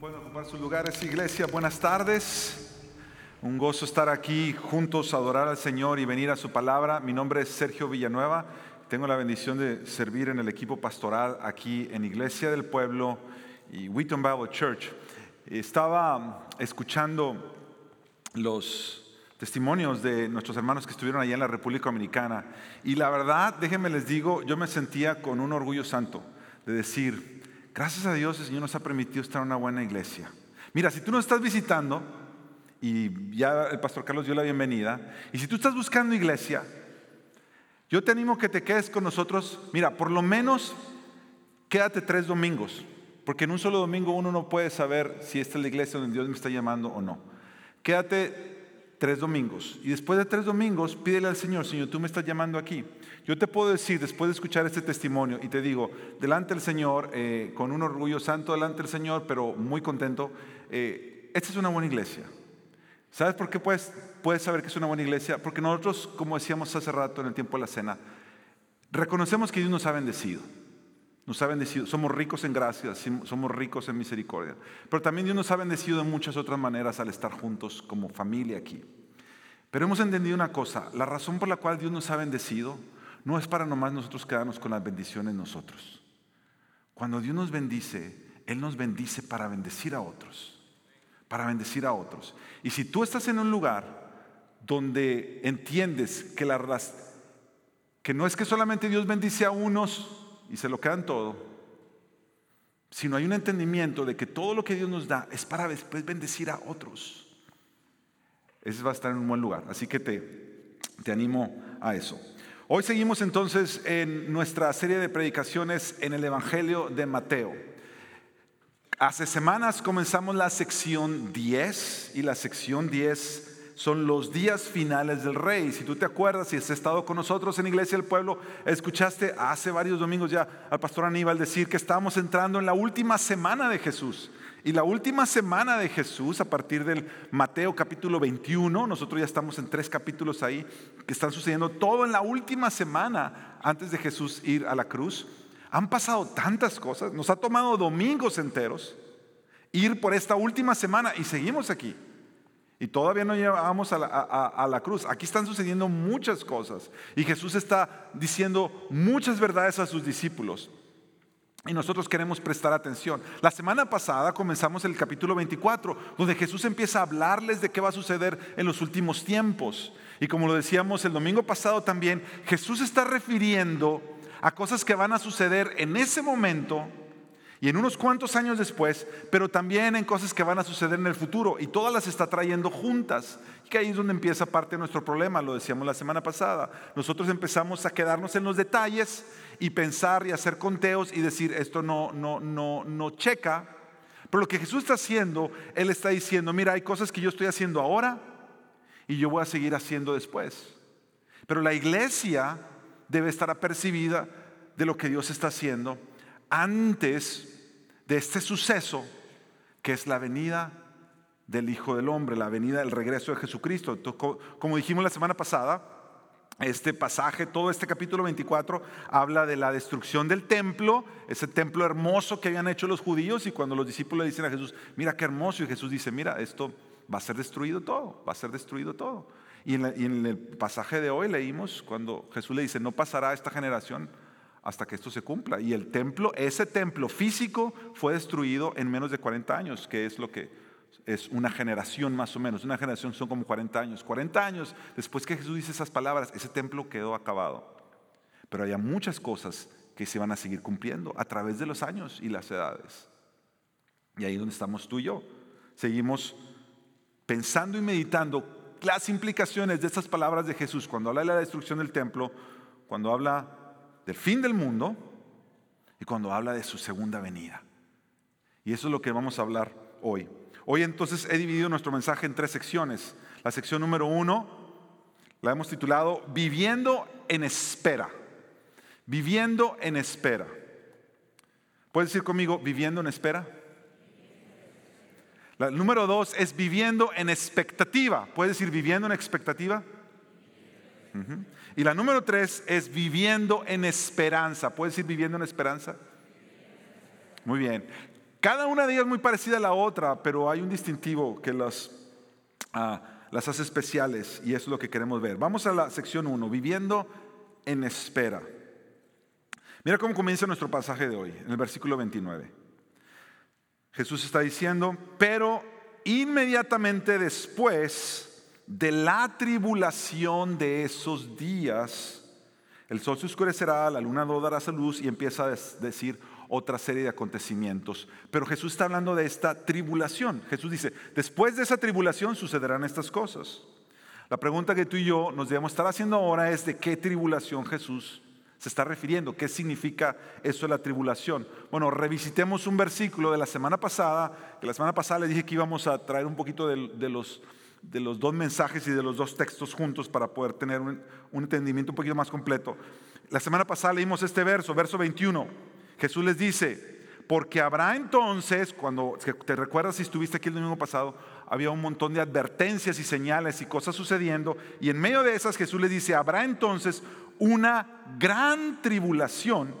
Pueden ocupar sus lugares, iglesia. Buenas tardes. Un gozo estar aquí juntos, adorar al Señor y venir a su palabra. Mi nombre es Sergio Villanueva. Tengo la bendición de servir en el equipo pastoral aquí en Iglesia del Pueblo y Wheaton Bible Church. Estaba escuchando los testimonios de nuestros hermanos que estuvieron allá en la República Dominicana y la verdad, déjenme les digo, yo me sentía con un orgullo santo de decir, Gracias a Dios el Señor nos ha permitido estar en una buena iglesia. Mira, si tú nos estás visitando, y ya el pastor Carlos dio la bienvenida, y si tú estás buscando iglesia, yo te animo que te quedes con nosotros. Mira, por lo menos quédate tres domingos, porque en un solo domingo uno no puede saber si esta es la iglesia donde Dios me está llamando o no. Quédate tres domingos. Y después de tres domingos, pídele al Señor, Señor, tú me estás llamando aquí. Yo te puedo decir, después de escuchar este testimonio, y te digo, delante del Señor, eh, con un orgullo santo delante del Señor, pero muy contento, eh, esta es una buena iglesia. ¿Sabes por qué puedes, puedes saber que es una buena iglesia? Porque nosotros, como decíamos hace rato en el tiempo de la cena, reconocemos que Dios nos ha bendecido. Nos ha bendecido, somos ricos en gracias, somos ricos en misericordia. Pero también Dios nos ha bendecido de muchas otras maneras al estar juntos como familia aquí. Pero hemos entendido una cosa, la razón por la cual Dios nos ha bendecido no es para nomás nosotros quedarnos con las bendiciones nosotros. Cuando Dios nos bendice, Él nos bendice para bendecir a otros, para bendecir a otros. Y si tú estás en un lugar donde entiendes que, la, que no es que solamente Dios bendice a unos, y se lo quedan todo, sino hay un entendimiento de que todo lo que Dios nos da es para después bendecir a otros. Ese va a estar en un buen lugar. Así que te, te animo a eso. Hoy seguimos entonces en nuestra serie de predicaciones en el Evangelio de Mateo. Hace semanas comenzamos la sección 10 y la sección 10 son los días finales del rey. Si tú te acuerdas, si has estado con nosotros en Iglesia del Pueblo, escuchaste hace varios domingos ya al pastor Aníbal decir que estábamos entrando en la última semana de Jesús. Y la última semana de Jesús, a partir del Mateo capítulo 21, nosotros ya estamos en tres capítulos ahí, que están sucediendo todo en la última semana antes de Jesús ir a la cruz. Han pasado tantas cosas, nos ha tomado domingos enteros ir por esta última semana y seguimos aquí. Y todavía no llevamos a la, cruz. Aquí están sucediendo muchas cosas. Y Jesús está diciendo muchas verdades a sus discípulos. Y nosotros queremos prestar atención. La semana pasada comenzamos el capítulo 24, donde Jesús empieza a hablarles de qué va a suceder en los últimos tiempos. Y como lo decíamos el domingo pasado también, Jesús está refiriendo a cosas que van a suceder en ese momento y en unos cuantos años después, pero también en cosas que van a suceder en el futuro y todas las está trayendo juntas. Y que ahí es donde empieza parte de nuestro problema, lo decíamos la semana pasada. Nosotros empezamos a quedarnos en los detalles y pensar y hacer conteos y decir esto no no no no checa. Pero lo que Jesús está haciendo, él está diciendo, mira, hay cosas que yo estoy haciendo ahora y yo voy a seguir haciendo después. Pero la iglesia debe estar apercibida de lo que Dios está haciendo antes de este suceso que es la venida del Hijo del Hombre, la venida del regreso de Jesucristo. Como dijimos la semana pasada, este pasaje, todo este capítulo 24, habla de la destrucción del templo, ese templo hermoso que habían hecho los judíos y cuando los discípulos le dicen a Jesús, mira qué hermoso, y Jesús dice, mira, esto va a ser destruido todo, va a ser destruido todo. Y en el pasaje de hoy leímos cuando Jesús le dice, no pasará esta generación hasta que esto se cumpla. Y el templo, ese templo físico fue destruido en menos de 40 años, que es lo que es una generación más o menos. Una generación son como 40 años. 40 años después que Jesús dice esas palabras, ese templo quedó acabado. Pero había muchas cosas que se van a seguir cumpliendo a través de los años y las edades. Y ahí donde estamos tú y yo. Seguimos pensando y meditando las implicaciones de estas palabras de Jesús cuando habla de la destrucción del templo, cuando habla del fin del mundo y cuando habla de su segunda venida. Y eso es lo que vamos a hablar hoy. Hoy entonces he dividido nuestro mensaje en tres secciones. La sección número uno la hemos titulado Viviendo en espera. Viviendo en espera. ¿Puedes decir conmigo viviendo en espera? La número dos es viviendo en expectativa. ¿Puedes decir viviendo en expectativa? Y la número tres es viviendo en esperanza. ¿Puedes ir viviendo en esperanza? Muy bien. Cada una de ellas muy parecida a la otra, pero hay un distintivo que las, ah, las hace especiales y es lo que queremos ver. Vamos a la sección 1, viviendo en espera. Mira cómo comienza nuestro pasaje de hoy, en el versículo 29. Jesús está diciendo, pero inmediatamente después de la tribulación de esos días, el sol se oscurecerá, la luna no dará su luz y empieza a decir otra serie de acontecimientos. Pero Jesús está hablando de esta tribulación. Jesús dice, después de esa tribulación sucederán estas cosas. La pregunta que tú y yo nos debemos estar haciendo ahora es de qué tribulación Jesús se está refiriendo. ¿Qué significa eso de la tribulación? Bueno, revisitemos un versículo de la semana pasada, que la semana pasada le dije que íbamos a traer un poquito de, los, de los dos mensajes y de los dos textos juntos para poder tener un, entendimiento un poquito más completo. La semana pasada leímos este verso, verso 21. Jesús les dice, porque habrá entonces, cuando te recuerdas si estuviste aquí el domingo pasado, había un montón de advertencias y señales y cosas sucediendo, y en medio de esas Jesús les dice, habrá entonces una gran tribulación,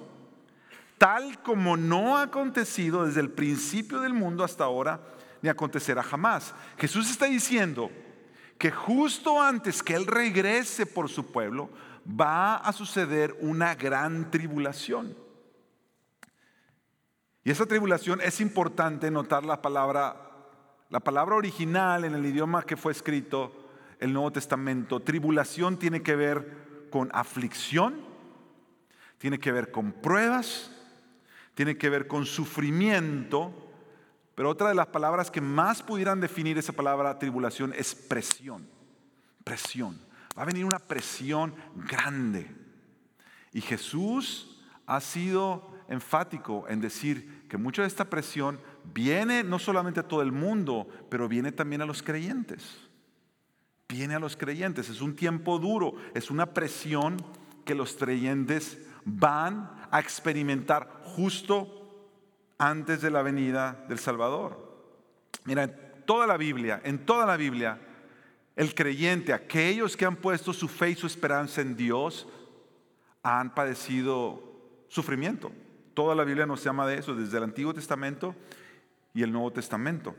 tal como no ha acontecido desde el principio del mundo hasta ahora, ni acontecerá jamás. Jesús está diciendo que justo antes que Él regrese por su pueblo, va a suceder una gran tribulación. Y esa tribulación es importante notar la palabra, la palabra original en el idioma que fue escrito el Nuevo Testamento. Tribulación tiene que ver con aflicción, tiene que ver con pruebas, tiene que ver con sufrimiento, pero otra de las palabras que más pudieran definir esa palabra tribulación es presión. Presión. Va a venir una presión grande. Y Jesús ha sido enfático en decir que mucha de esta presión viene no solamente a todo el mundo, pero viene también a los creyentes. Viene a los creyentes. Es un tiempo duro, es una presión que los creyentes van a experimentar justo antes de la venida del Salvador. Mira, en toda la Biblia, en toda la Biblia, el creyente, aquellos que han puesto su fe y su esperanza en Dios, han padecido sufrimiento. Toda la Biblia nos llama de eso, desde el Antiguo Testamento y el Nuevo Testamento.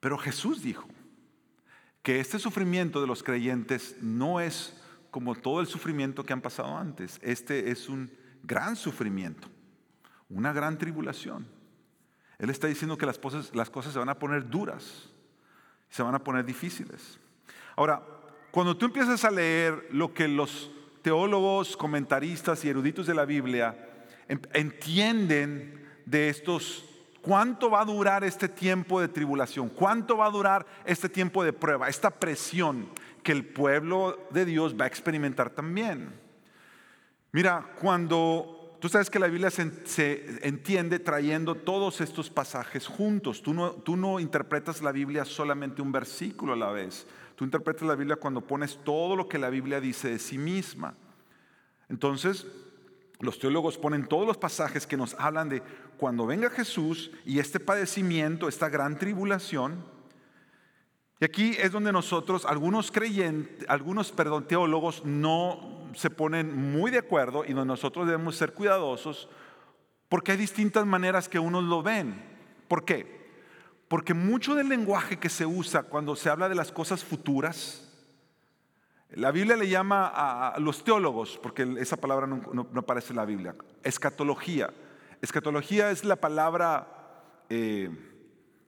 Pero Jesús dijo que este sufrimiento de los creyentes no es como todo el sufrimiento que han pasado antes. Este es un gran sufrimiento, una gran tribulación. Él está diciendo que las cosas, las cosas se van a poner duras, se van a poner difíciles. Ahora, cuando tú empiezas a leer lo que los teólogos, comentaristas y eruditos de la Biblia entienden de estos, cuánto va a durar este tiempo de tribulación, cuánto va a durar este tiempo de prueba, esta presión que el pueblo de Dios va a experimentar también. Mira, cuando tú sabes que la Biblia se, entiende trayendo todos estos pasajes juntos, tú no, tú no interpretas la Biblia solamente un versículo a la vez, Tú interpretas la Biblia cuando pones todo lo que la Biblia dice de sí misma. Entonces, los teólogos ponen todos los pasajes que nos hablan de cuando venga Jesús y este padecimiento, esta gran tribulación. Y aquí es donde nosotros, algunos creyentes, algunos, perdón, teólogos no se ponen muy de acuerdo y nosotros debemos ser cuidadosos porque hay distintas maneras que unos lo ven. ¿Por qué? Porque mucho del lenguaje que se usa cuando se habla de las cosas futuras, la Biblia le llama a, los teólogos, porque esa palabra no, aparece en la Biblia, escatología. Escatología es la palabra eh,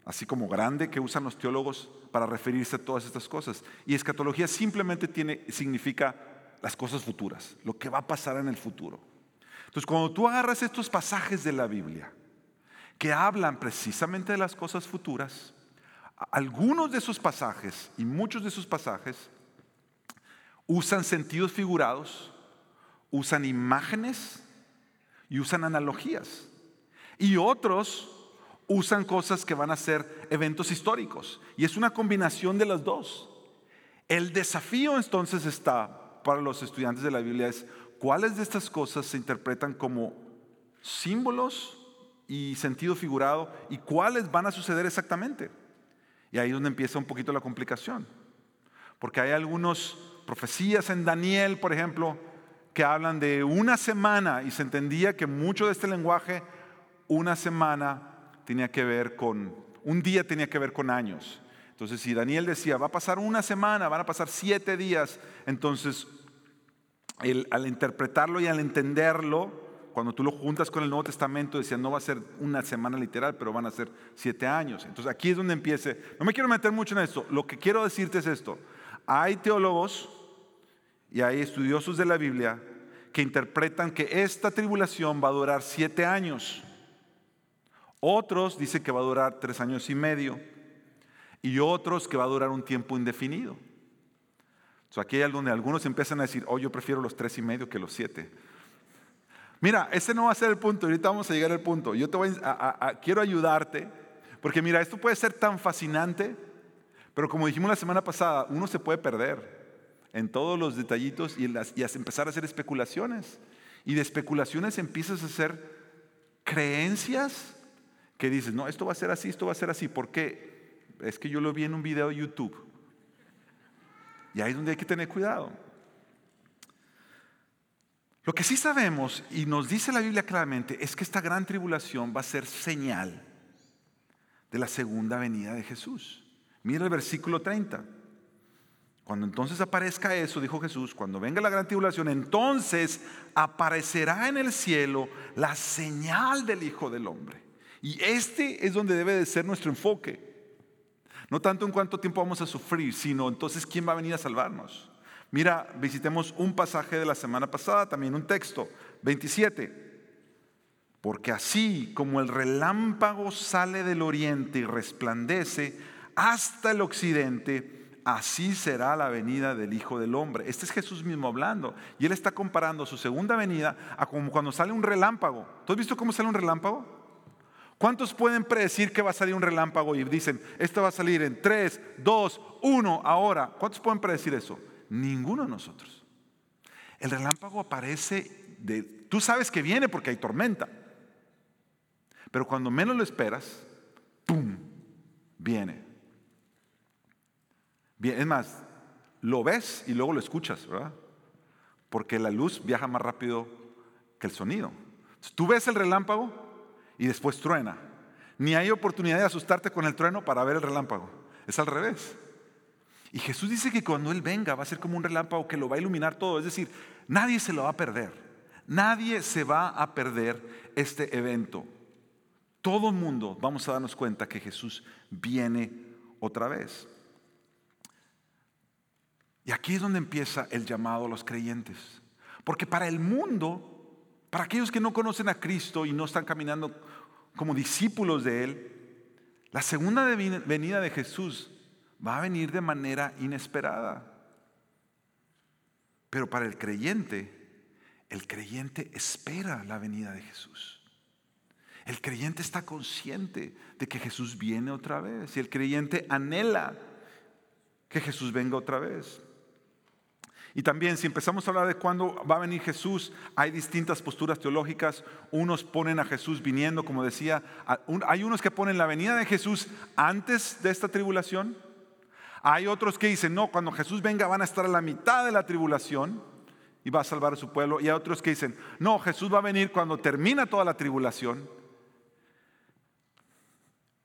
así como grande que usan los teólogos para referirse a todas estas cosas. Y escatología simplemente tiene, significa las cosas futuras, lo que va a pasar en el futuro. Entonces, cuando tú agarras estos pasajes de la Biblia, que hablan precisamente de las cosas futuras, algunos de esos pasajes y muchos de esos pasajes usan sentidos figurados, usan imágenes y usan analogías. Y otros usan cosas que van a ser eventos históricos. Y es una combinación de las dos. El desafío entonces está para los estudiantes de la Biblia es cuáles de estas cosas se interpretan como símbolos y sentido figurado y cuáles van a suceder exactamente. Y ahí es donde empieza un poquito la complicación. Porque hay algunas profecías en Daniel, por ejemplo, que hablan de una semana y se entendía que mucho de este lenguaje una semana tenía que ver con, un día tenía que ver con años. Entonces, si Daniel decía, va a pasar una semana, van a pasar siete días, entonces, al interpretarlo y al entenderlo, cuando tú lo juntas con el Nuevo Testamento, decía, no va a ser una semana literal, pero van a ser siete años. Entonces, aquí es donde empiece. No me quiero meter mucho en esto. Lo que quiero decirte es esto. Hay teólogos y hay estudiosos de la Biblia que interpretan que esta tribulación va a durar siete años. Otros dicen que va a durar tres años y medio. Y otros que va a durar un tiempo indefinido. aquí hay donde algunos empiezan a decir, oh, yo prefiero los tres y medio que los siete. Mira, ese no va a ser el punto, ahorita vamos a llegar al punto. Yo te voy a, quiero ayudarte, porque mira, esto puede ser tan fascinante, pero como dijimos la semana pasada, uno se puede perder en todos los detallitos y, las, y empezar a hacer especulaciones. Y de especulaciones empiezas a hacer creencias que dices, no, esto va a ser así, esto va a ser así. ¿Por qué? Es que yo lo vi en un video de YouTube. Y ahí es donde hay que tener cuidado. Lo que sí sabemos, y nos dice la Biblia claramente, es que esta gran tribulación va a ser señal de la segunda venida de Jesús. Mira el versículo 30. Cuando entonces aparezca eso, dijo Jesús, cuando venga la gran tribulación, entonces aparecerá en el cielo la señal del Hijo del Hombre. Y este es donde debe de ser nuestro enfoque. No tanto en cuánto tiempo vamos a sufrir, sino entonces quién va a venir a salvarnos. Mira, visitemos un pasaje de la semana pasada, también un texto, 27. Porque así como el relámpago sale del oriente y resplandece hasta el occidente, así será la venida del Hijo del Hombre. Este es Jesús mismo hablando. Y él está comparando su segunda venida a como cuando sale un relámpago. ¿Tú has visto cómo sale un relámpago? ¿Cuántos pueden predecir que va a salir un relámpago y dicen, esto va a salir en 3, 2, 1, ahora? ¿Cuántos pueden predecir eso? Ninguno de nosotros. El relámpago aparece de... Tú sabes que viene porque hay tormenta. Pero cuando menos lo esperas, ¡pum! Viene. Es más, lo ves y luego lo escuchas, ¿verdad? Porque la luz viaja más rápido que el sonido. tú ves el relámpago y después truena. Ni hay oportunidad de asustarte con el trueno para ver el relámpago. Es al revés. Y Jesús dice que cuando Él venga va a ser como un relámpago que lo va a iluminar todo. Es decir, nadie se lo va a perder. Nadie se va a perder este evento. Todo el mundo vamos a darnos cuenta que Jesús viene otra vez. Y aquí es donde empieza el llamado a los creyentes. Porque para el mundo, para aquellos que no conocen a Cristo y no están caminando como discípulos de Él, la segunda venida de Jesús va a venir de manera inesperada. Pero para el creyente, el creyente espera la venida de Jesús. El creyente está consciente de que Jesús viene otra vez y el creyente anhela que Jesús venga otra vez. Y también si empezamos a hablar de cuándo va a venir Jesús, hay distintas posturas teológicas. Unos ponen a Jesús viniendo, como decía, hay unos que ponen la venida de Jesús antes de esta tribulación hay otros que dicen, no, cuando Jesús venga van a estar a la mitad de la tribulación y va a salvar a su pueblo. Y hay otros que dicen, no, Jesús va a venir cuando termina toda la tribulación.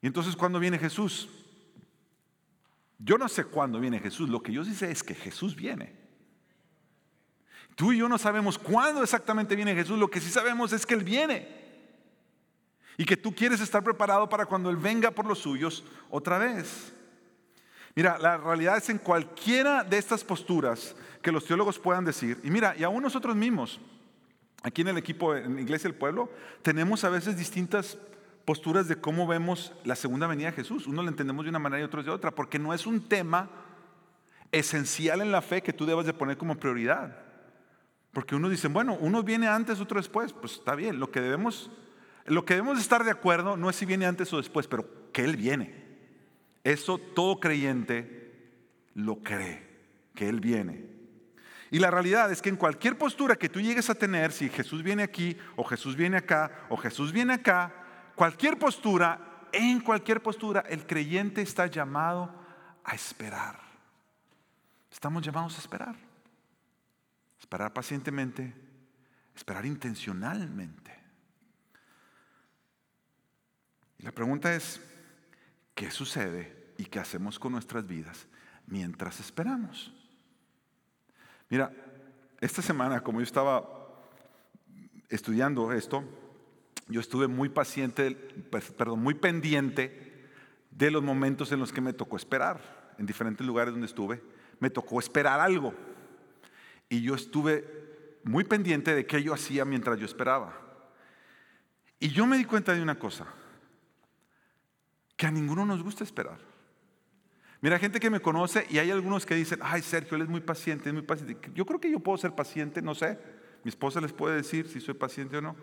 Y entonces, ¿cuándo viene Jesús? Yo no sé cuándo viene Jesús, lo que yo sí sé es que Jesús viene. Tú y yo no sabemos cuándo exactamente viene Jesús, lo que sí sabemos es que Él viene. Y que tú quieres estar preparado para cuando Él venga por los suyos otra vez. Mira, la realidad es en cualquiera de estas posturas que los teólogos puedan decir, y mira, y aún nosotros mismos, aquí en el equipo, en Iglesia del Pueblo, tenemos a veces distintas posturas de cómo vemos la segunda venida de Jesús. Uno lo entendemos de una manera y otros de otra, porque no es un tema esencial en la fe que tú debas de poner como prioridad. Porque uno dice, bueno, uno viene antes, otro después, pues está bien, lo que debemos, lo que debemos estar de acuerdo no es si viene antes o después, pero que Él viene. Eso todo creyente lo cree, que Él viene. Y la realidad es que en cualquier postura que tú llegues a tener, si Jesús viene aquí, o Jesús viene acá, o Jesús viene acá, cualquier postura, en cualquier postura, el creyente está llamado a esperar. Estamos llamados a esperar. Esperar pacientemente, esperar intencionalmente. Y la pregunta es, ¿qué sucede y qué hacemos con nuestras vidas mientras esperamos? Mira, esta semana, como yo estaba estudiando esto, yo estuve muy paciente, pues, perdón, muy pendiente de los momentos en los que me tocó esperar. En diferentes lugares donde estuve, me tocó esperar algo. Y yo estuve muy pendiente de qué yo hacía mientras yo esperaba. Y yo me di cuenta de una cosa, que a ninguno nos gusta esperar. Mira, gente que me conoce y hay algunos que dicen, ay Sergio, él es muy paciente, es muy paciente. Yo creo que yo puedo ser paciente, no sé. Mi esposa les puede decir si soy paciente o no.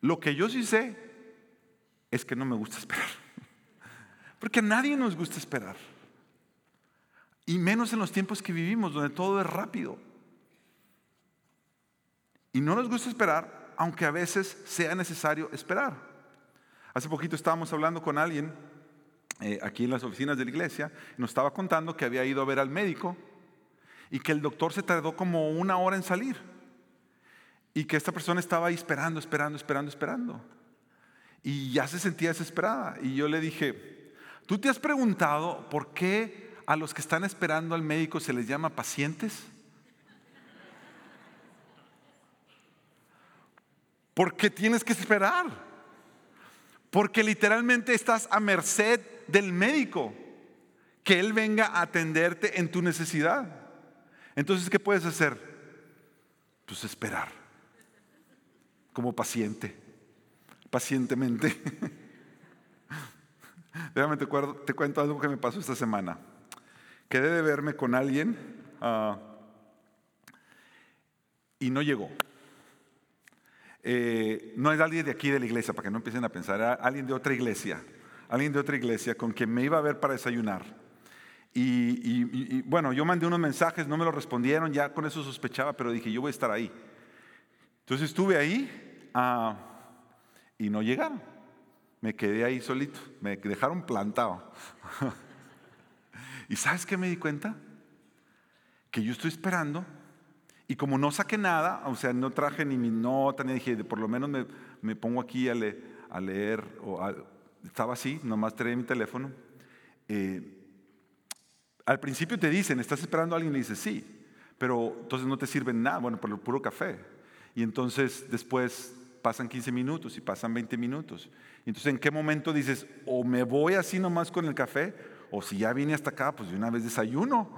Lo que yo sí sé es que no me gusta esperar. Porque a nadie nos gusta esperar. Y menos en los tiempos que vivimos, donde todo es rápido. Y no nos gusta esperar, aunque a veces sea necesario esperar. Hace poquito estábamos hablando con alguien eh, aquí en las oficinas de la iglesia, nos estaba contando que había ido a ver al médico y que el doctor se tardó como una hora en salir. Y que esta persona estaba ahí esperando, esperando, esperando, esperando. Y ya se sentía desesperada. Y yo le dije, ¿tú te has preguntado por qué a los que están esperando al médico se les llama pacientes? Porque tienes que esperar. Porque literalmente estás a merced del médico, que él venga a atenderte en tu necesidad. Entonces, ¿qué puedes hacer? Pues esperar, como paciente, pacientemente. Déjame te, cuento algo que me pasó esta semana. Quedé de verme con alguien ah, y no llegó. Eh, no es alguien de aquí de la iglesia, para que no empiecen a pensar, era alguien de otra iglesia alguien de otra iglesia con quien me iba a ver para desayunar. Y, bueno, yo mandé unos mensajes, no me lo respondieron, ya con eso sospechaba, pero dije, yo voy a estar ahí. Entonces estuve ahí ah, y no llegaron. Me quedé ahí solito, me dejaron plantado. ¿Y sabes qué me di cuenta? Que yo estoy esperando y como no saqué nada, o sea, no traje ni mi nota, ni dije, por lo menos me, pongo aquí a, a leer o a, estaba así, nomás traía mi teléfono. Eh, al principio te dicen, ¿estás esperando a alguien? Y le dices, sí, pero entonces no te sirven nada, bueno, por el puro café. Y entonces después pasan 15 minutos y pasan 20 minutos. Entonces, ¿en qué momento dices, o me voy así nomás con el café, o si ya vine hasta acá, pues de una vez desayuno?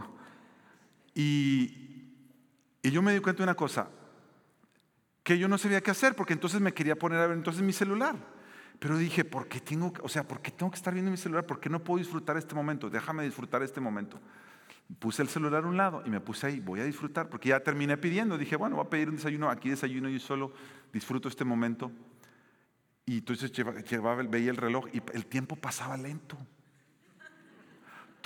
Y, y yo me di cuenta de una cosa, que yo no sabía qué hacer, porque entonces me quería poner a ver entonces mi celular. Pero dije, ¿por qué tengo, o sea, ¿por qué tengo que estar viendo mi celular? ¿Por qué no puedo disfrutar este momento? Déjame disfrutar este momento. Puse el celular a un lado y me puse ahí, voy a disfrutar, porque ya terminé pidiendo. Dije, bueno, voy a pedir un desayuno, aquí desayuno yo solo, disfruto este momento. Y entonces llevaba, veía el reloj y el tiempo pasaba lento.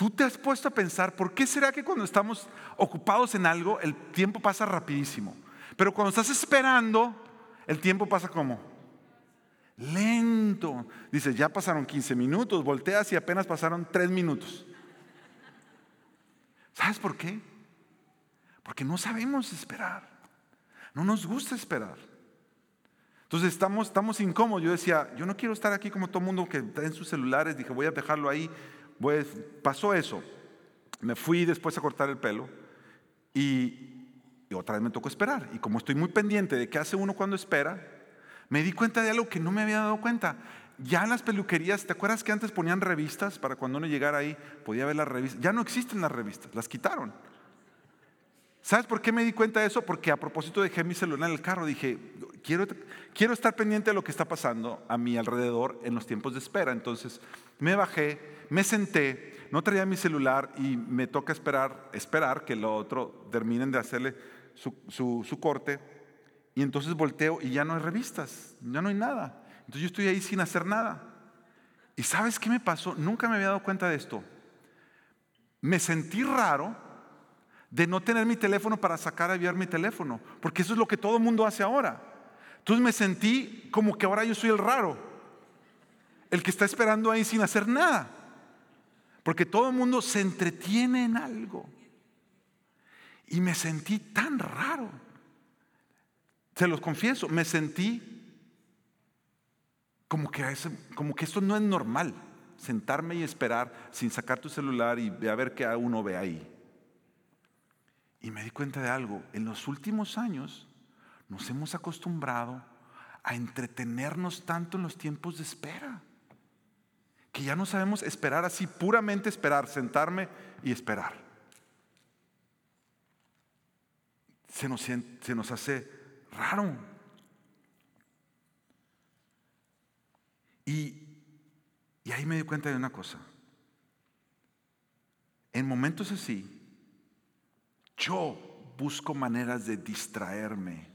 Tú te has puesto a pensar, ¿por qué será que cuando estamos ocupados en algo, el tiempo pasa rapidísimo? Pero cuando estás esperando, el tiempo pasa como lento. Dice, ya pasaron 15 minutos, volteas y apenas pasaron 3 minutos. ¿Sabes por qué? Porque no sabemos esperar. No nos gusta esperar. Entonces estamos, estamos incómodos. Yo decía, yo no quiero estar aquí como todo el mundo que está en sus celulares. Dije, voy a dejarlo ahí. Pasó eso. Me fui después a cortar el pelo y, y otra vez me tocó esperar. Y como estoy muy pendiente de qué hace uno cuando espera, me di cuenta de algo que no me había dado cuenta. Ya las peluquerías, ¿te acuerdas que antes ponían revistas para cuando uno llegara ahí podía ver las revistas? Ya no existen las revistas, las quitaron. ¿Sabes por qué me di cuenta de eso? Porque a propósito dejé mi celular en el carro, dije, quiero, quiero estar pendiente de lo que está pasando a mi alrededor en los tiempos de espera. Entonces me bajé, me senté, no traía mi celular y me toca esperar, esperar que lo otro terminen de hacerle su, su, su corte y entonces volteo y ya no hay revistas, ya no hay nada. Entonces yo estoy ahí sin hacer nada. ¿Y sabes qué me pasó? Nunca me había dado cuenta de esto. Me sentí raro de no tener mi teléfono para sacar a enviar mi teléfono, porque eso es lo que todo el mundo hace ahora. Entonces me sentí como que ahora yo soy el raro, el que está esperando ahí sin hacer nada, porque todo el mundo se entretiene en algo. Y me sentí tan raro. Se los confieso, me sentí como que, como que esto no es normal, sentarme y esperar sin sacar tu celular y a ver qué uno ve ahí. Y me di cuenta de algo, en los últimos años nos hemos acostumbrado a entretenernos tanto en los tiempos de espera, que ya no sabemos esperar así, puramente esperar, sentarme y esperar. Se nos, se nos hace raro. Y, y ahí me di cuenta de una cosa. En momentos así, yo busco maneras de distraerme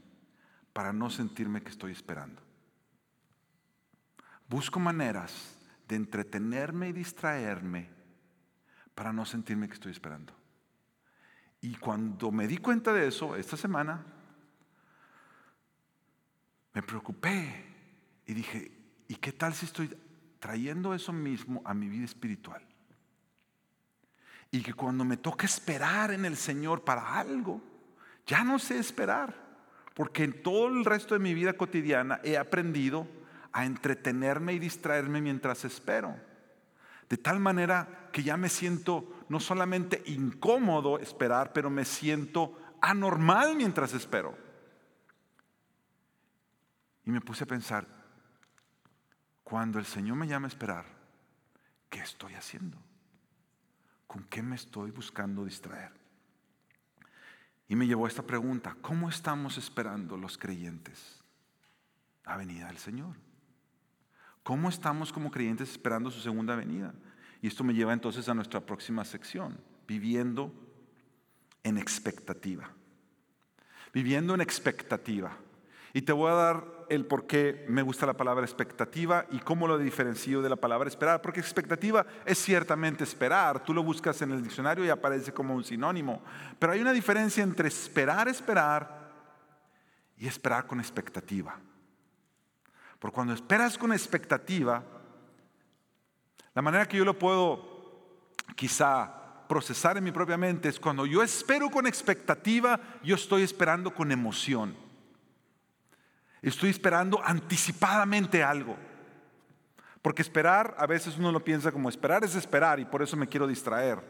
para no sentirme que estoy esperando. Busco maneras de entretenerme y distraerme para no sentirme que estoy esperando. Y cuando me di cuenta de eso, esta semana, me preocupé y dije, ¿y qué tal si estoy trayendo eso mismo a mi vida espiritual? Y que cuando me toca esperar en el Señor para algo, ya no sé esperar. Porque en todo el resto de mi vida cotidiana he aprendido a entretenerme y distraerme mientras espero. De tal manera que ya me siento no solamente incómodo esperar, pero me siento anormal mientras espero. Y me puse a pensar, cuando el Señor me llama a esperar, ¿qué estoy haciendo? ¿Con qué me estoy buscando distraer? Y me llevó a esta pregunta, ¿cómo estamos esperando los creyentes la venida del Señor? ¿Cómo estamos como creyentes esperando su segunda venida? Y esto me lleva entonces a nuestra próxima sección, viviendo en expectativa. Viviendo en expectativa. Y te voy a dar el por qué me gusta la palabra expectativa y cómo lo diferencio de la palabra esperar. Porque expectativa es ciertamente esperar. Tú lo buscas en el diccionario y aparece como un sinónimo. Pero hay una diferencia entre esperar, esperar y esperar con expectativa. Porque cuando esperas con expectativa, la manera que yo lo puedo quizá procesar en mi propia mente es cuando yo espero con expectativa, yo estoy esperando con emoción. Estoy esperando anticipadamente algo. Porque esperar, a veces uno lo piensa como esperar es esperar y por eso me quiero distraer.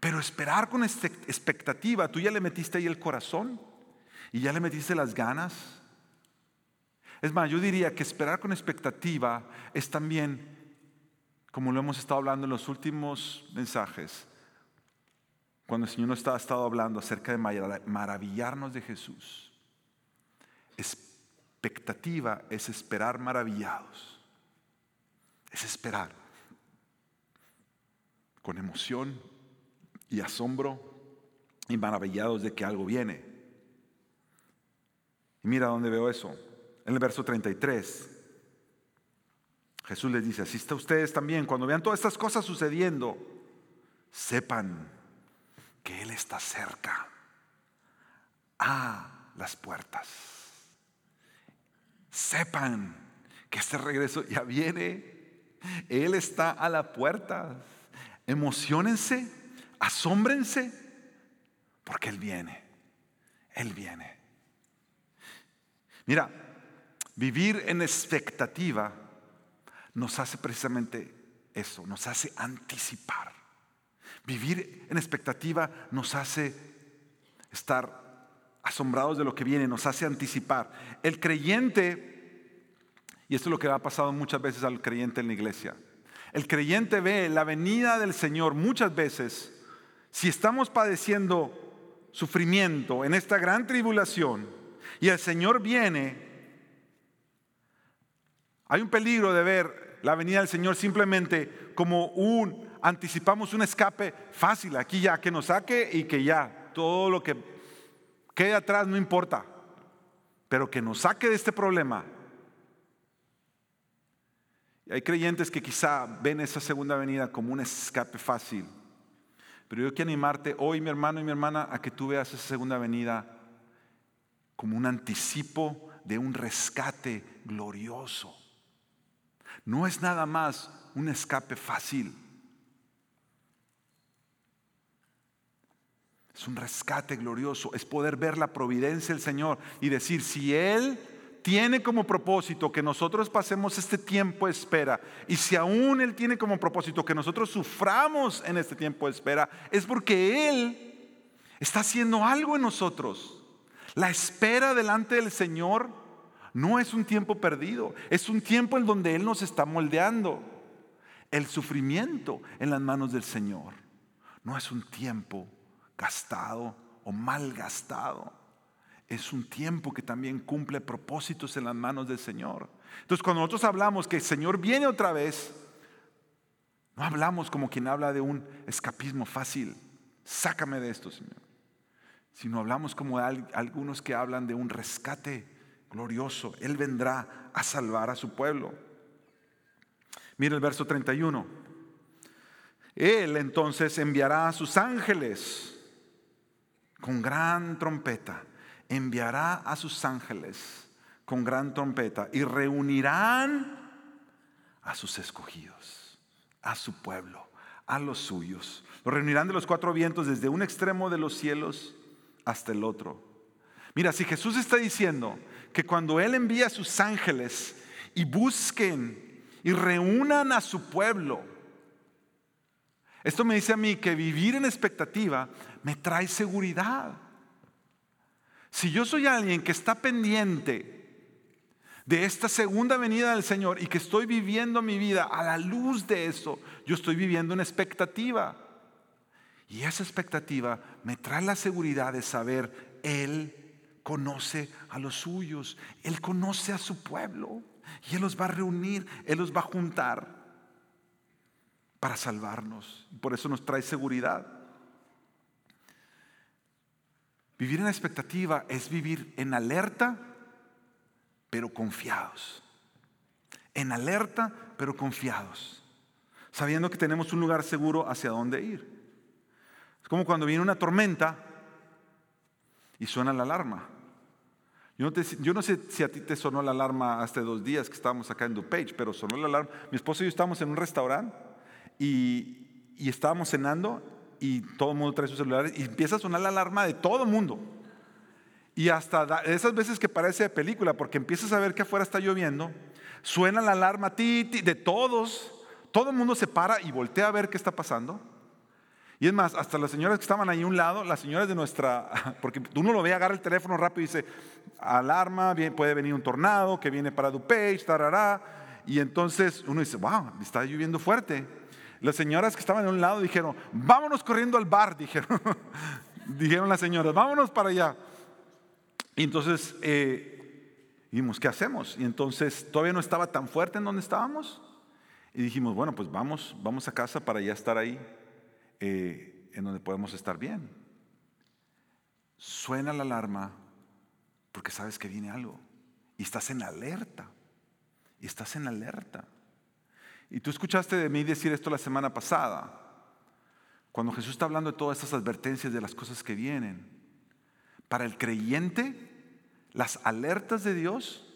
Pero esperar con expectativa, tú ya le metiste ahí el corazón y ya le metiste las ganas. Es más, yo diría que esperar con expectativa es también, como lo hemos estado hablando en los últimos mensajes, cuando el Señor nos ha estado hablando acerca de maravillarnos de Jesús expectativa es esperar maravillados. Es esperar con emoción y asombro y maravillados de que algo viene. Y mira dónde veo eso. En el verso 33. Jesús les dice, así está ustedes también, cuando vean todas estas cosas sucediendo, sepan que Él está cerca a las puertas sepan que este regreso ya viene. Él está a la puerta. Emocionense, asómbrense, porque Él viene. Él viene. Mira, vivir en expectativa nos hace precisamente eso, nos hace anticipar. Vivir en expectativa nos hace estar asombrados de lo que viene, nos hace anticipar. El creyente, y esto es lo que ha pasado muchas veces al creyente en la iglesia, el creyente ve la venida del Señor muchas veces, si estamos padeciendo sufrimiento en esta gran tribulación y el Señor viene, hay un peligro de ver la venida del Señor simplemente como un, anticipamos un escape fácil, aquí ya, que nos saque y que ya, todo lo que quede atrás no importa, pero que nos saque de este problema. Y hay creyentes que quizá ven esa segunda venida como un escape fácil. Pero yo quiero animarte hoy, mi hermano y mi hermana, a que tú veas esa segunda venida como un anticipo de un rescate glorioso. No es nada más un escape fácil. Es un rescate glorioso, es poder ver la providencia del Señor y decir, si Él tiene como propósito que nosotros pasemos este tiempo de espera, y si aún Él tiene como propósito que nosotros suframos en este tiempo de espera, es porque Él está haciendo algo en nosotros. La espera delante del Señor no es un tiempo perdido, es un tiempo en donde Él nos está moldeando. El sufrimiento en las manos del Señor no es un tiempo gastado o mal gastado es un tiempo que también cumple propósitos en las manos del Señor. Entonces, cuando nosotros hablamos que el Señor viene otra vez, no hablamos como quien habla de un escapismo fácil. Sácame de esto, Señor. Sino hablamos como algunos que hablan de un rescate glorioso. Él vendrá a salvar a su pueblo. Mira el verso 31. Él entonces enviará a sus ángeles con gran trompeta enviará a sus ángeles con gran trompeta y reunirán a sus escogidos, a su pueblo, a los suyos. Los reunirán de los cuatro vientos desde un extremo de los cielos hasta el otro. Mira, si Jesús está diciendo que cuando Él envía a sus ángeles y busquen y reúnan a su pueblo, esto me dice a mí que vivir en expectativa me trae seguridad. Si yo soy alguien que está pendiente de esta segunda venida del Señor y que estoy viviendo mi vida a la luz de eso, yo estoy viviendo una expectativa. Y esa expectativa me trae la seguridad de saber, Él conoce a los suyos, Él conoce a su pueblo y Él los va a reunir, Él los va a juntar para salvarnos. Por eso nos trae seguridad. Vivir en expectativa es vivir en alerta, pero confiados. En alerta, pero confiados. Sabiendo que tenemos un lugar seguro hacia dónde ir. Es como cuando viene una tormenta y suena la alarma. Yo no, sé si a ti te sonó la alarma hace dos días que estábamos acá en DuPage, pero sonó la alarma. Mi esposo y yo estábamos en un restaurante y, y estábamos cenando y todo el mundo trae sus celulares y empieza a sonar la alarma de todo el mundo. Y hasta esas veces que parece de película, porque empiezas a ver que afuera está lloviendo, suena la alarma ti, de todos, todo el mundo se para y voltea a ver qué está pasando. Y es más, hasta las señoras que estaban ahí a un lado, las señoras de nuestra, porque uno lo ve, agarra el teléfono rápido y dice, alarma, puede venir un tornado que viene para DuPage, tarará. Y entonces uno dice, wow, está lloviendo fuerte. Las señoras que estaban a un lado dijeron, vámonos corriendo al bar, dijeron, dijeron las señoras, vámonos para allá. Y entonces eh, dijimos, ¿qué hacemos? Y entonces todavía no estaba tan fuerte en donde estábamos. Y dijimos, bueno, pues vamos, vamos a casa para ya estar ahí, eh, en donde podemos estar bien. Suena la alarma porque sabes que viene algo. Y estás en alerta. Y estás en alerta. Y tú escuchaste de mí decir esto la semana pasada, cuando Jesús está hablando de todas estas advertencias de las cosas que vienen. Para el creyente, las alertas de Dios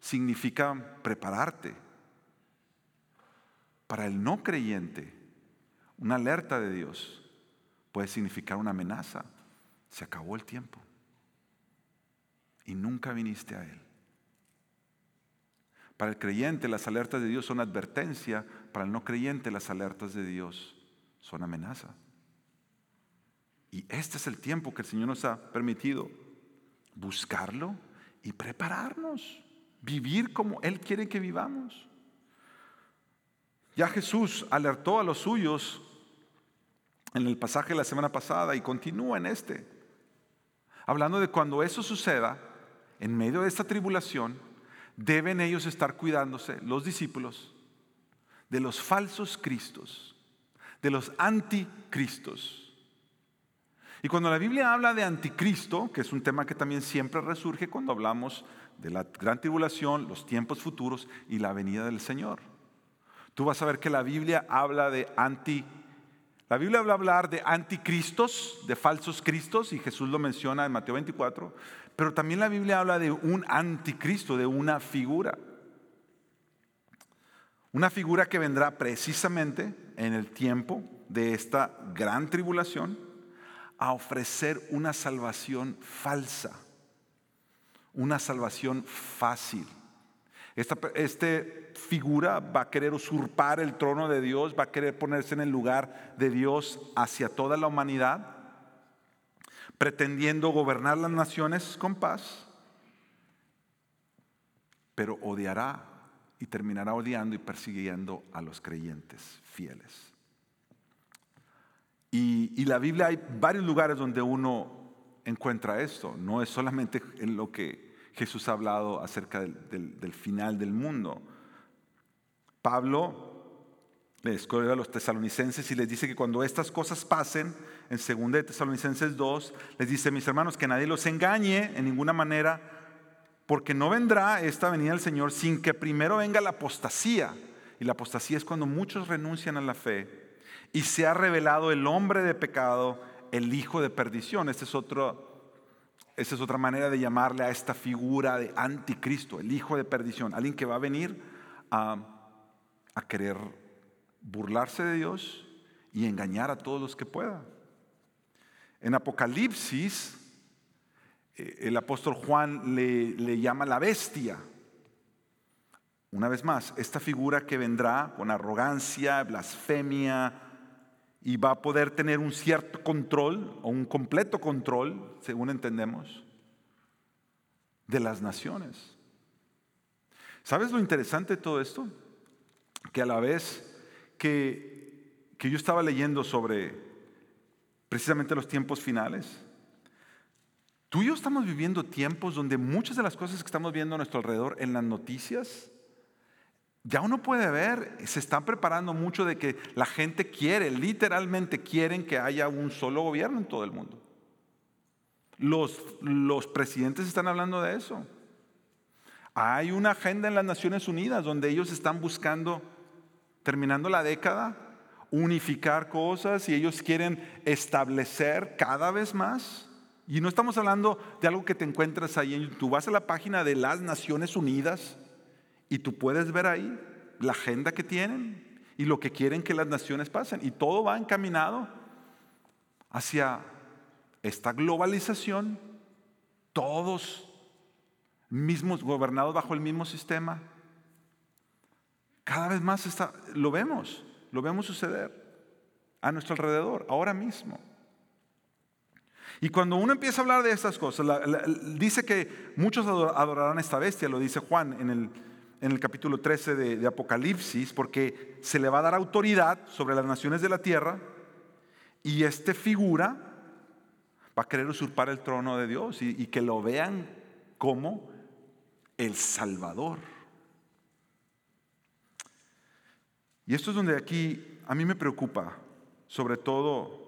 significan prepararte. Para el no creyente, una alerta de Dios puede significar una amenaza. Se acabó el tiempo y nunca viniste a Él. Para el creyente las alertas de Dios son advertencia, para el no creyente las alertas de Dios son amenaza. Y este es el tiempo que el Señor nos ha permitido buscarlo y prepararnos, vivir como Él quiere que vivamos. Ya Jesús alertó a los suyos en el pasaje de la semana pasada y continúa en este, hablando de cuando eso suceda, en medio de esta tribulación, deben ellos estar cuidándose, los discípulos, de los falsos cristos, de los anticristos. Y cuando la Biblia habla de anticristo, que es un tema que también siempre resurge cuando hablamos de la gran tribulación, los tiempos futuros y la venida del Señor. Tú vas a ver que la Biblia habla de anti la Biblia habla hablar de anticristos, de falsos cristos, y Jesús lo menciona en Mateo 24, pero también la Biblia habla de un anticristo, de una figura. Una figura que vendrá precisamente en el tiempo de esta gran tribulación a ofrecer una salvación falsa. una salvación fácil. Esta este figura va a querer usurpar el trono de Dios, va a querer ponerse en el lugar de Dios hacia toda la humanidad, pretendiendo gobernar las naciones con paz, pero odiará y terminará odiando y persiguiendo a los creyentes fieles. Y, la Biblia hay varios lugares donde uno encuentra esto, no es solamente en lo que Jesús ha hablado acerca del, final del mundo. Pablo le a los tesalonicenses y les dice que cuando estas cosas pasen, en 2 de Tesalonicenses 2, les dice, mis hermanos, que nadie los engañe en ninguna manera, porque no vendrá esta venida del Señor sin que primero venga la apostasía. Y la apostasía es cuando muchos renuncian a la fe y se ha revelado el hombre de pecado, el hijo de perdición. Este es es otra manera de llamarle a esta figura de anticristo, el hijo de perdición, alguien que va a venir a, querer burlarse de Dios y engañar a todos los que pueda. En Apocalipsis, eh, el apóstol Juan le, le, llama la bestia. Una vez más, esta figura que vendrá con arrogancia, blasfemia, y va a poder tener un cierto control o un completo control, según entendemos, de las naciones. ¿Sabes lo interesante de todo esto? Que a la vez que, que yo estaba leyendo sobre precisamente los tiempos finales, tú y yo estamos viviendo tiempos donde muchas de las cosas que estamos viendo a nuestro alrededor en las noticias, ya uno puede ver, se están preparando mucho de que la gente quiere, literalmente quieren que haya un solo gobierno en todo el mundo. Los, los presidentes están hablando de eso. Hay una agenda en las Naciones Unidas donde ellos están buscando, terminando la década, unificar cosas y ellos quieren establecer cada vez más. Y no estamos hablando de algo que te encuentras ahí. Tú vas a la página de las Naciones Unidas y tú puedes ver ahí la agenda que tienen y lo que quieren que las naciones pasen. Y todo va encaminado hacia esta globalización, todos mismos gobernados bajo el mismo sistema. Cada vez más lo vemos, lo vemos suceder a nuestro alrededor, ahora mismo. Y cuando uno empieza a hablar de estas cosas, dice que muchos adorarán a esta bestia, lo dice Juan en el capítulo 13 de, Apocalipsis, porque se le va a dar autoridad sobre las naciones de la tierra y este figura va a querer usurpar el trono de Dios y que lo vean como el Salvador. Y esto es donde aquí a mí me preocupa, sobre todo,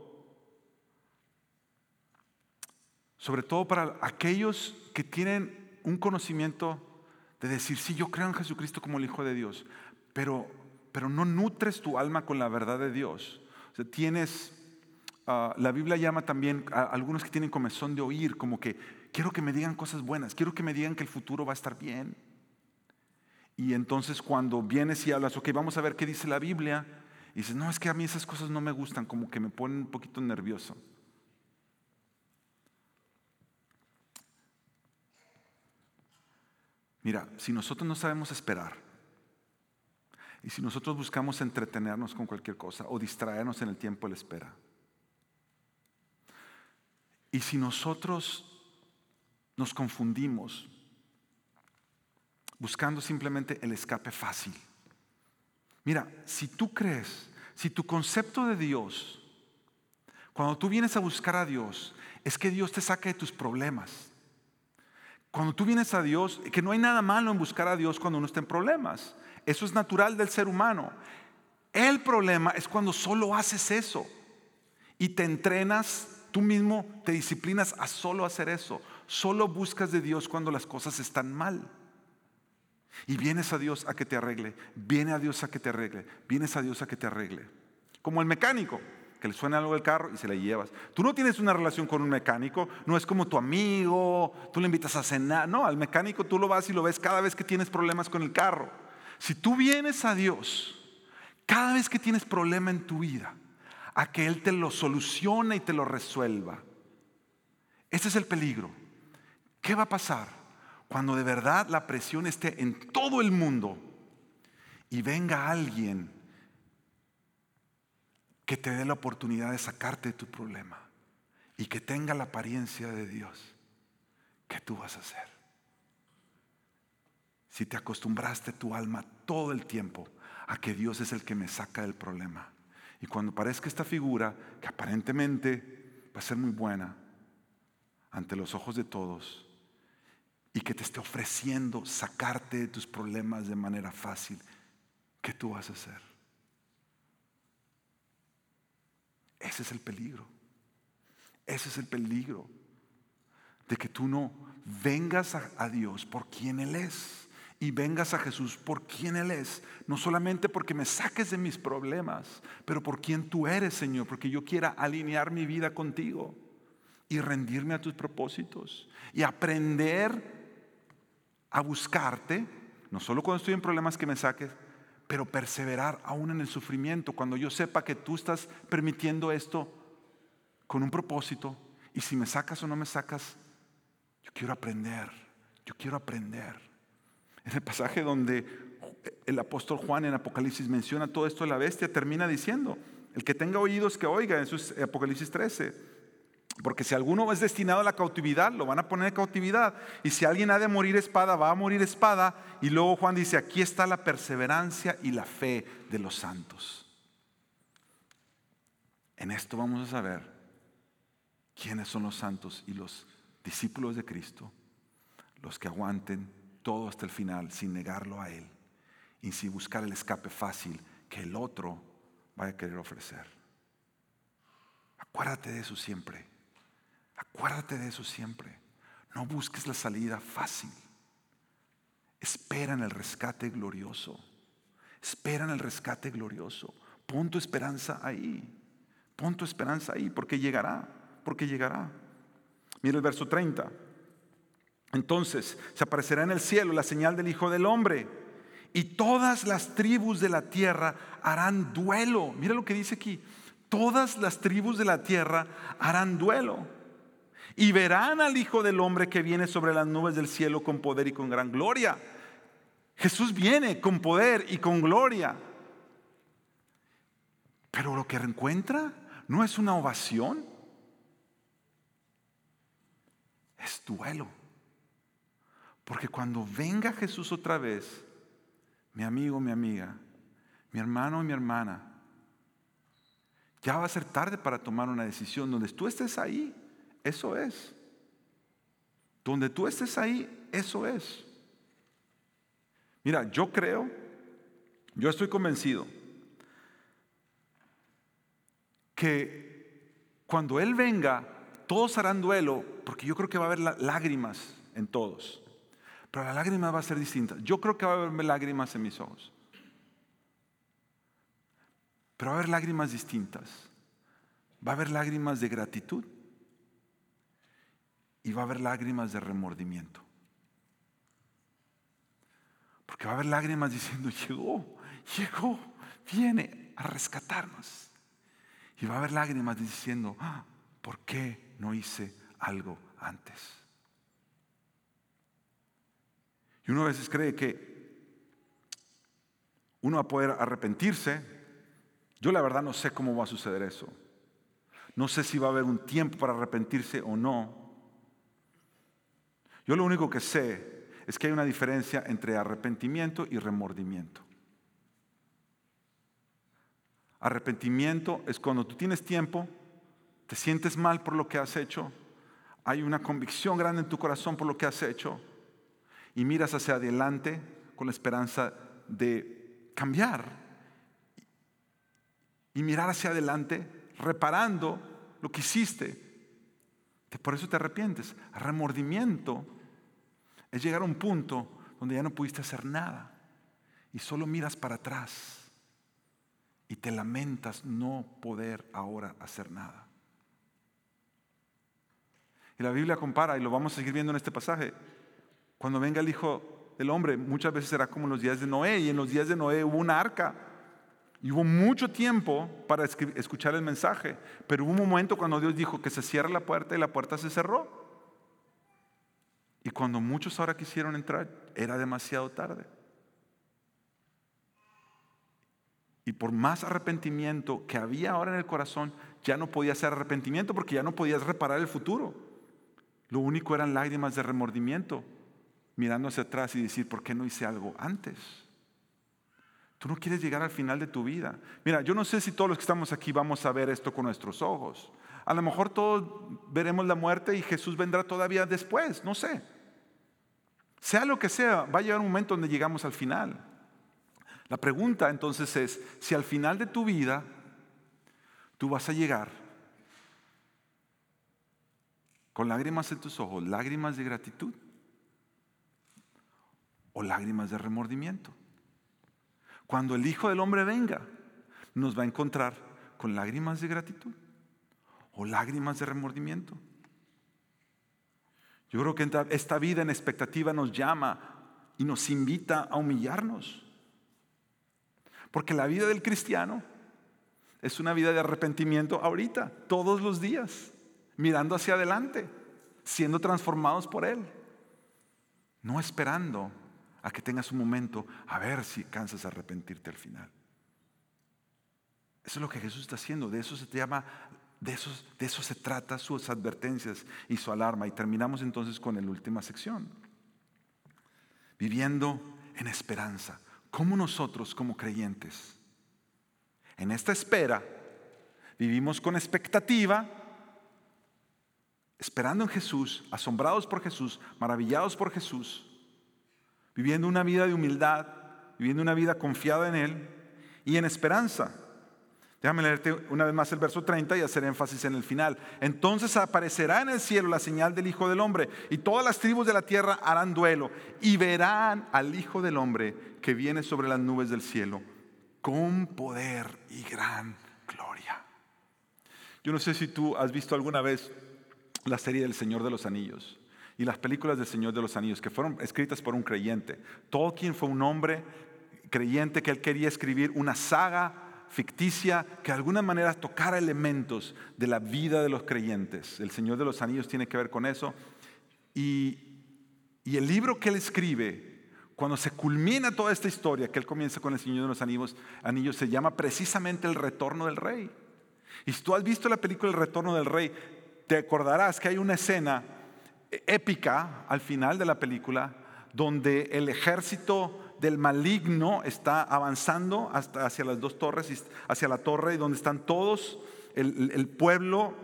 sobre todo para aquellos que tienen un conocimiento de decir, sí, yo creo en Jesucristo como el Hijo de Dios, pero, pero no nutres tu alma con la verdad de Dios. Tienes, ah, la Biblia llama también a algunos que tienen comezón de oír, como que quiero que me digan cosas buenas, quiero que me digan que el futuro va a estar bien. Y entonces cuando vienes y hablas, ok, vamos a ver qué dice la Biblia, y dices, no, es que a mí esas cosas no me gustan, como que me ponen un poquito nervioso. Mira, si nosotros no sabemos esperar, y si nosotros buscamos entretenernos con cualquier cosa o distraernos en el tiempo de la espera, y si nosotros nos confundimos buscando simplemente el escape fácil, mira, si tú crees, si tu concepto de Dios, cuando tú vienes a buscar a Dios, es que Dios te saque de tus problemas, cuando tú vienes a Dios, que no hay nada malo en buscar a Dios cuando uno está en problemas. Eso es natural del ser humano. El problema es cuando solo haces eso y te entrenas, tú mismo te disciplinas a solo hacer eso. Solo buscas de Dios cuando las cosas están mal. Y vienes a Dios a que te arregle, viene a Dios a que te arregle, vienes a Dios a que te arregle. Como el mecánico que le suena algo del carro y se la llevas. Tú no tienes una relación con un mecánico, no es como tu amigo, tú le invitas a cenar, no, al mecánico tú lo vas y lo ves cada vez que tienes problemas con el carro. Si tú vienes a Dios, cada vez que tienes problema en tu vida, a que Él te lo solucione y te lo resuelva. Ese es el peligro. ¿Qué va a pasar? Cuando de verdad la presión esté en todo el mundo y venga alguien que te dé la oportunidad de sacarte de tu problema y que tenga la apariencia de Dios, ¿qué tú vas a hacer? Si te acostumbraste tu alma todo el tiempo a que Dios es el que me saca del problema. Y cuando parezca esta figura, que aparentemente va a ser muy buena ante los ojos de todos, y que te esté ofreciendo sacarte de tus problemas de manera fácil, ¿qué tú vas a hacer? Ese es el peligro. Ese es el peligro de que tú no vengas a, Dios por quien Él es y vengas a Jesús por quien Él es. No solamente porque me saques de mis problemas, pero por quien tú eres, Señor, porque yo quiera alinear mi vida contigo y rendirme a tus propósitos y aprender a buscarte, no solo cuando estoy en problemas que me saques, pero perseverar aún en el sufrimiento, cuando yo sepa que tú estás permitiendo esto con un propósito, y si me sacas o no me sacas, yo quiero aprender, yo quiero aprender. En el pasaje donde el apóstol Juan en Apocalipsis menciona todo esto de la bestia, termina diciendo, el que tenga oídos que oiga, en Apocalipsis 13, porque si alguno es destinado a la cautividad, lo van a poner en cautividad. Y si alguien ha de morir espada, va a morir espada. Y luego Juan dice, aquí está la perseverancia y la fe de los santos. En esto vamos a saber quiénes son los santos y los discípulos de Cristo, los que aguanten todo hasta el final sin negarlo a Él y sin buscar el escape fácil que el otro vaya a querer ofrecer. Acuérdate de eso siempre. Acuérdate de eso siempre. No busques la salida fácil. Espera en el rescate glorioso. Espera en el rescate glorioso. Pon tu esperanza ahí. Pon tu esperanza ahí porque llegará, porque llegará. Mira el verso 30. Entonces se aparecerá en el cielo la señal del Hijo del Hombre y todas las tribus de la tierra harán duelo. Mira lo que dice aquí. Todas las tribus de la tierra harán duelo y verán al Hijo del Hombre que viene sobre las nubes del cielo con poder y con gran gloria. Jesús viene con poder y con gloria. Pero lo que encuentra no es una ovación, es duelo. Porque cuando venga Jesús otra vez, mi amigo, mi amiga, mi hermano, mi hermana, ya va a ser tarde para tomar una decisión donde tú estés ahí eso es. Donde tú estés ahí, eso es. Mira, yo creo, yo estoy convencido que cuando Él venga, todos harán duelo, porque yo creo que va a haber lágrimas en todos. Pero la lágrima va a ser distinta. Yo creo que va a haber lágrimas en mis ojos. Pero va a haber lágrimas distintas. Va a haber lágrimas de gratitud y va a haber lágrimas de remordimiento. Porque va a haber lágrimas diciendo, llegó, llegó, viene a rescatarnos. Y va a haber lágrimas diciendo, ah, ¿por qué no hice algo antes? Y uno a veces cree que uno va a poder arrepentirse. Yo la verdad no sé cómo va a suceder eso. No sé si va a haber un tiempo para arrepentirse o no. Yo lo único que sé es que hay una diferencia entre arrepentimiento y remordimiento. Arrepentimiento es cuando tú tienes tiempo, te sientes mal por lo que has hecho, hay una convicción grande en tu corazón por lo que has hecho y miras hacia adelante con la esperanza de cambiar y mirar hacia adelante reparando lo que hiciste. Por eso te arrepientes. Remordimiento es llegar a un punto donde ya no pudiste hacer nada y solo miras para atrás y te lamentas no poder ahora hacer nada. Y la Biblia compara, y lo vamos a seguir viendo en este pasaje, cuando venga el Hijo del Hombre, muchas veces será como en los días de Noé, y en los días de Noé hubo una arca, y hubo mucho tiempo para escuchar el mensaje, pero hubo un momento cuando Dios dijo que se cierra la puerta y la puerta se cerró. Y cuando muchos ahora quisieron entrar, era demasiado tarde. Y por más arrepentimiento que había ahora en el corazón, ya no podía ser arrepentimiento porque ya no podías reparar el futuro. Lo único eran lágrimas de remordimiento, mirando hacia atrás y decir, ¿por qué no hice algo antes? Tú no quieres llegar al final de tu vida. Mira, yo no sé si todos los que estamos aquí vamos a ver esto con nuestros ojos. A lo mejor todos veremos la muerte y Jesús vendrá todavía después, no sé. Sea lo que sea, va a llegar un momento donde llegamos al final. La pregunta entonces es, si al final de tu vida tú vas a llegar con lágrimas en tus ojos, lágrimas de gratitud o lágrimas de remordimiento. Cuando el Hijo del Hombre venga, nos va a encontrar con lágrimas de gratitud o lágrimas de remordimiento. Yo creo que esta vida en expectativa nos llama y nos invita a humillarnos. Porque la vida del cristiano es una vida de arrepentimiento ahorita, todos los días, mirando hacia adelante, siendo transformados por Él. No esperando a que tengas un momento a ver si cansas de arrepentirte al final. Eso es lo que Jesús está haciendo, de eso se te llama de de eso se trata sus advertencias y su alarma. Y terminamos entonces con la última sección. Viviendo en esperanza. ¿Cómo nosotros como creyentes? En esta espera vivimos con expectativa, esperando en Jesús, asombrados por Jesús, maravillados por Jesús, viviendo una vida de humildad, viviendo una vida confiada en Él y en esperanza. Déjame leerte una vez más el verso 30 y hacer énfasis en el final. Entonces aparecerá en el cielo la señal del Hijo del Hombre y todas las tribus de la tierra harán duelo y verán al Hijo del Hombre que viene sobre las nubes del cielo con poder y gran gloria. Yo no sé si tú has visto alguna vez la serie del Señor de los Anillos y las películas del Señor de los Anillos que fueron escritas por un creyente. Tolkien fue un hombre creyente que él quería escribir una saga ficticia que de alguna manera tocara elementos de la vida de los creyentes. El Señor de los Anillos tiene que ver con eso. Y, y el libro que él escribe, cuando se culmina toda esta historia, que él comienza con el Señor de los Anillos, anillos se llama precisamente El Retorno del Rey. Y si tú has visto la película El Retorno del Rey, te acordarás que hay una escena épica al final de la película donde el ejército del maligno está avanzando hacia las dos torres, hacia la torre donde están todos, el, pueblo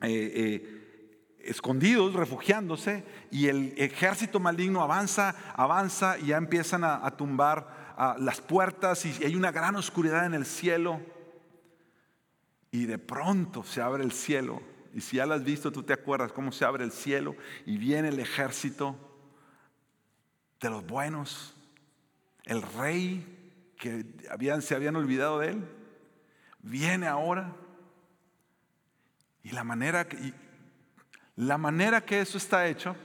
eh, eh, escondidos, refugiándose, y el ejército maligno avanza, avanza y ya empiezan a, tumbar las puertas y hay una gran oscuridad en el cielo. Y de pronto se abre el cielo. Y si ya lo has visto, tú te acuerdas cómo se abre el cielo y viene el ejército de los buenos el rey que habían, se habían olvidado de él, viene ahora. Y la manera que, la manera que eso está hecho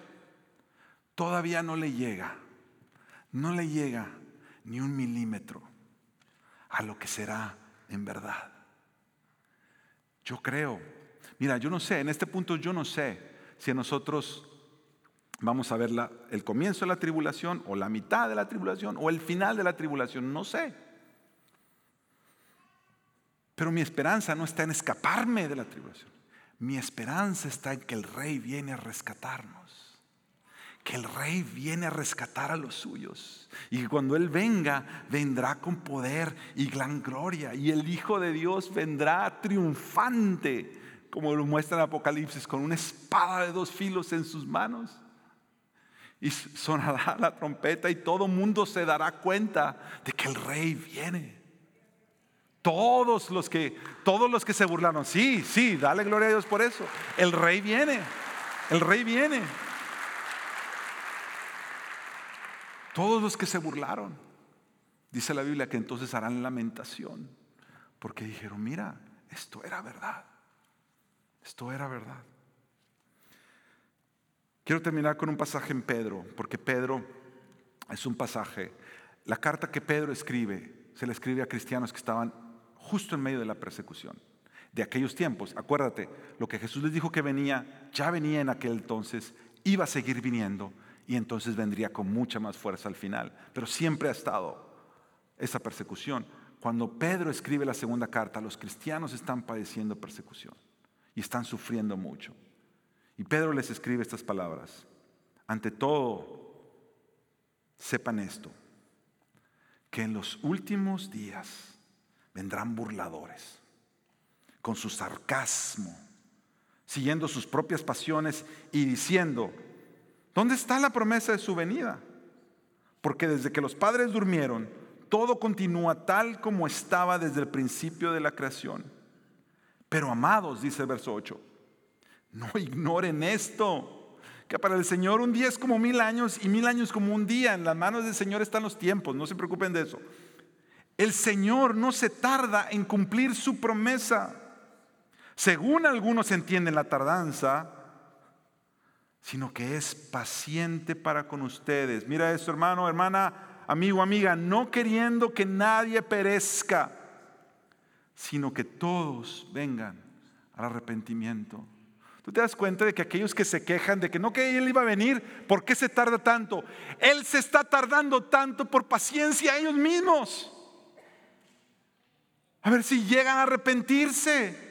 todavía no le llega, no le llega ni un milímetro a lo que será en verdad. Yo creo, mira, yo no sé, en este punto yo no sé si nosotros Vamos a ver el comienzo de la tribulación o la mitad de la tribulación o el final de la tribulación, no sé. Pero mi esperanza no está en escaparme de la tribulación. Mi esperanza está en que el rey viene a rescatarnos. Que el rey viene a rescatar a los suyos. Y que cuando Él venga, vendrá con poder y gran gloria. Y el Hijo de Dios vendrá triunfante, como lo muestra en Apocalipsis, con una espada de dos filos en sus manos y sonará la trompeta y todo mundo se dará cuenta de que el rey viene. Todos los que todos los que se burlaron, sí, sí, dale gloria a Dios por eso. El rey viene. El rey viene. Todos los que se burlaron. Dice la Biblia que entonces harán lamentación porque dijeron, "Mira, esto era verdad." Esto era verdad. Quiero terminar con un pasaje en Pedro, porque Pedro es un pasaje. La carta que Pedro escribe, se le escribe a cristianos que estaban justo en medio de la persecución de aquellos tiempos. Acuérdate, lo que Jesús les dijo que venía, ya venía en aquel entonces iba a seguir viniendo y entonces vendría con mucha más fuerza al final. Pero siempre ha estado esa persecución. Cuando Pedro escribe la segunda carta, los cristianos están padeciendo persecución y están sufriendo mucho. Y Pedro les escribe estas palabras. Ante todo, sepan esto, que en los últimos días vendrán burladores con su sarcasmo, siguiendo sus propias pasiones y diciendo, ¿dónde está la promesa de su venida? Porque desde que los padres durmieron, todo continúa tal como estaba desde el principio de la creación. Pero amados, dice el verso 8, no ignoren esto, que para el Señor un día es como mil años y mil años como un día. En las manos del Señor están los tiempos, no se preocupen de eso. El Señor no se tarda en cumplir su promesa, según algunos entienden la tardanza, sino que es paciente para con ustedes. Mira esto, hermano, hermana, amigo, amiga, no queriendo que nadie perezca, sino que todos vengan al arrepentimiento. Tú te das cuenta de que aquellos que se quejan de que no que Él iba a venir, ¿por qué se tarda tanto? Él se está tardando tanto por paciencia a ellos mismos. A ver si llegan a arrepentirse.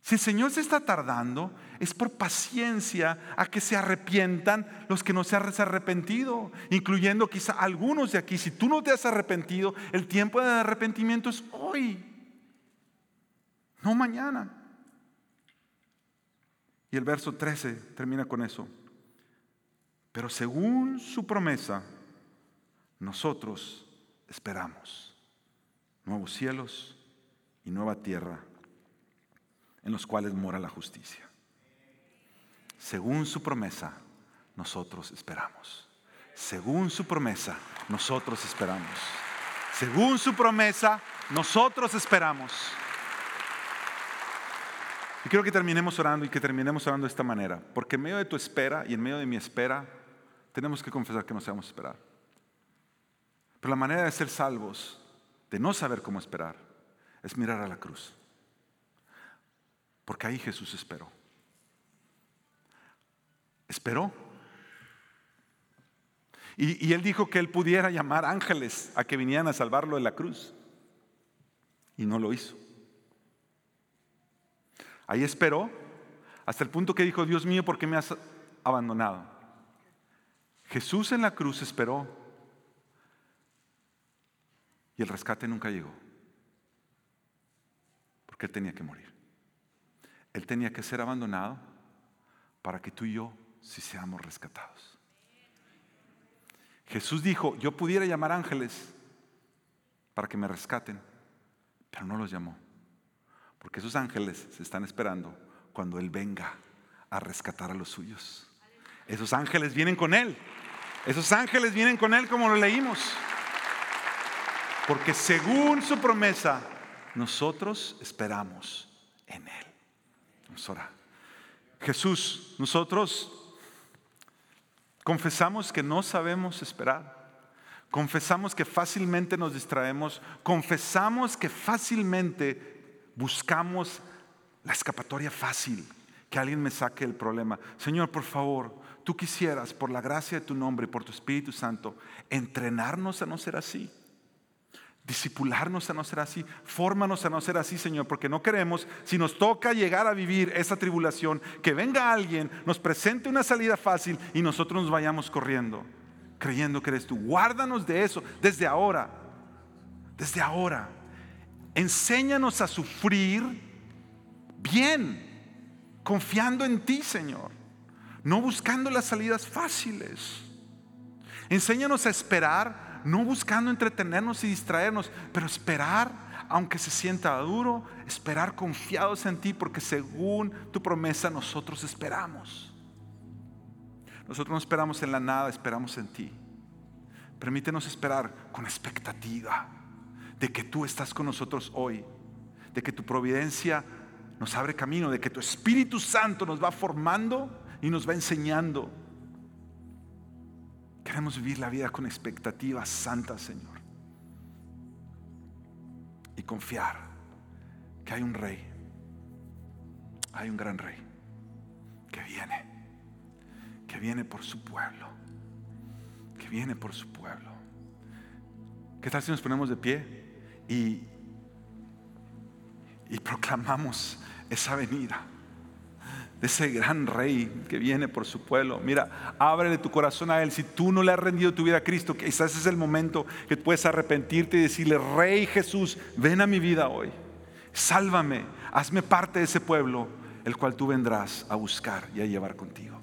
Si el Señor se está tardando, es por paciencia a que se arrepientan los que no se han arrepentido, incluyendo quizá algunos de aquí. Si tú no te has arrepentido, el tiempo de arrepentimiento es hoy, no mañana. Y el verso 13 termina con eso. Pero según su promesa, nosotros esperamos nuevos cielos y nueva tierra en los cuales mora la justicia. Según su promesa, nosotros esperamos. Según su promesa, nosotros esperamos. Según su promesa, nosotros esperamos. Y quiero que terminemos orando y que terminemos orando de esta manera, porque en medio de tu espera y en medio de mi espera, tenemos que confesar que no sabemos esperar. Pero la manera de ser salvos, de no saber cómo esperar, es mirar a la cruz. Porque ahí Jesús esperó. Esperó. Y, él dijo que él pudiera llamar ángeles a que vinieran a salvarlo de la cruz. Y no lo hizo. Ahí esperó hasta el punto que dijo, Dios mío, ¿por qué me has abandonado? Jesús en la cruz esperó y el rescate nunca llegó. Porque él tenía que morir. Él tenía que ser abandonado para que tú y yo sí seamos rescatados. Jesús dijo, yo pudiera llamar ángeles para que me rescaten, pero no los llamó. Porque esos ángeles se están esperando cuando Él venga a rescatar a los suyos. Esos ángeles vienen con Él. Esos ángeles vienen con Él como lo leímos. Porque según su promesa, nosotros esperamos en Él. Jesús, nosotros confesamos que no sabemos esperar. Confesamos que fácilmente nos distraemos. Confesamos que fácilmente buscamos la escapatoria fácil, que alguien me saque el problema. Señor, por favor, tú quisieras, por la gracia de tu nombre y por tu Espíritu Santo, entrenarnos a no ser así. Discipularnos a no ser así, fórmanos a no ser así, Señor, porque no queremos, si nos toca llegar a vivir esa tribulación, que venga alguien, nos presente una salida fácil y nosotros nos vayamos corriendo, creyendo que eres tú. Guárdanos de eso desde ahora, desde ahora. Enséñanos a sufrir bien, confiando en ti, Señor, no buscando las salidas fáciles. Enséñanos a esperar no buscando entretenernos y distraernos, pero esperar, aunque se sienta duro, esperar confiados en ti, porque según tu promesa nosotros esperamos. Nosotros no esperamos en la nada, esperamos en ti. Permítenos esperar con expectativa de que tú estás con nosotros hoy, de que tu providencia nos abre camino, de que tu Espíritu Santo nos va formando y nos va enseñando Queremos vivir la vida con expectativas santas, Señor. Y confiar que hay un rey, hay un gran rey que viene que viene por su pueblo, que viene por su pueblo. ¿Qué tal si nos ponemos de pie y, y proclamamos esa venida? De ese gran rey que viene por su pueblo. Mira, ábrele tu corazón a Él. Si tú no le has rendido tu vida a Cristo, quizás es el momento que puedes arrepentirte y decirle, Rey Jesús, ven a mi vida hoy. Sálvame, hazme parte de ese pueblo, el cual tú vendrás a buscar y a llevar contigo.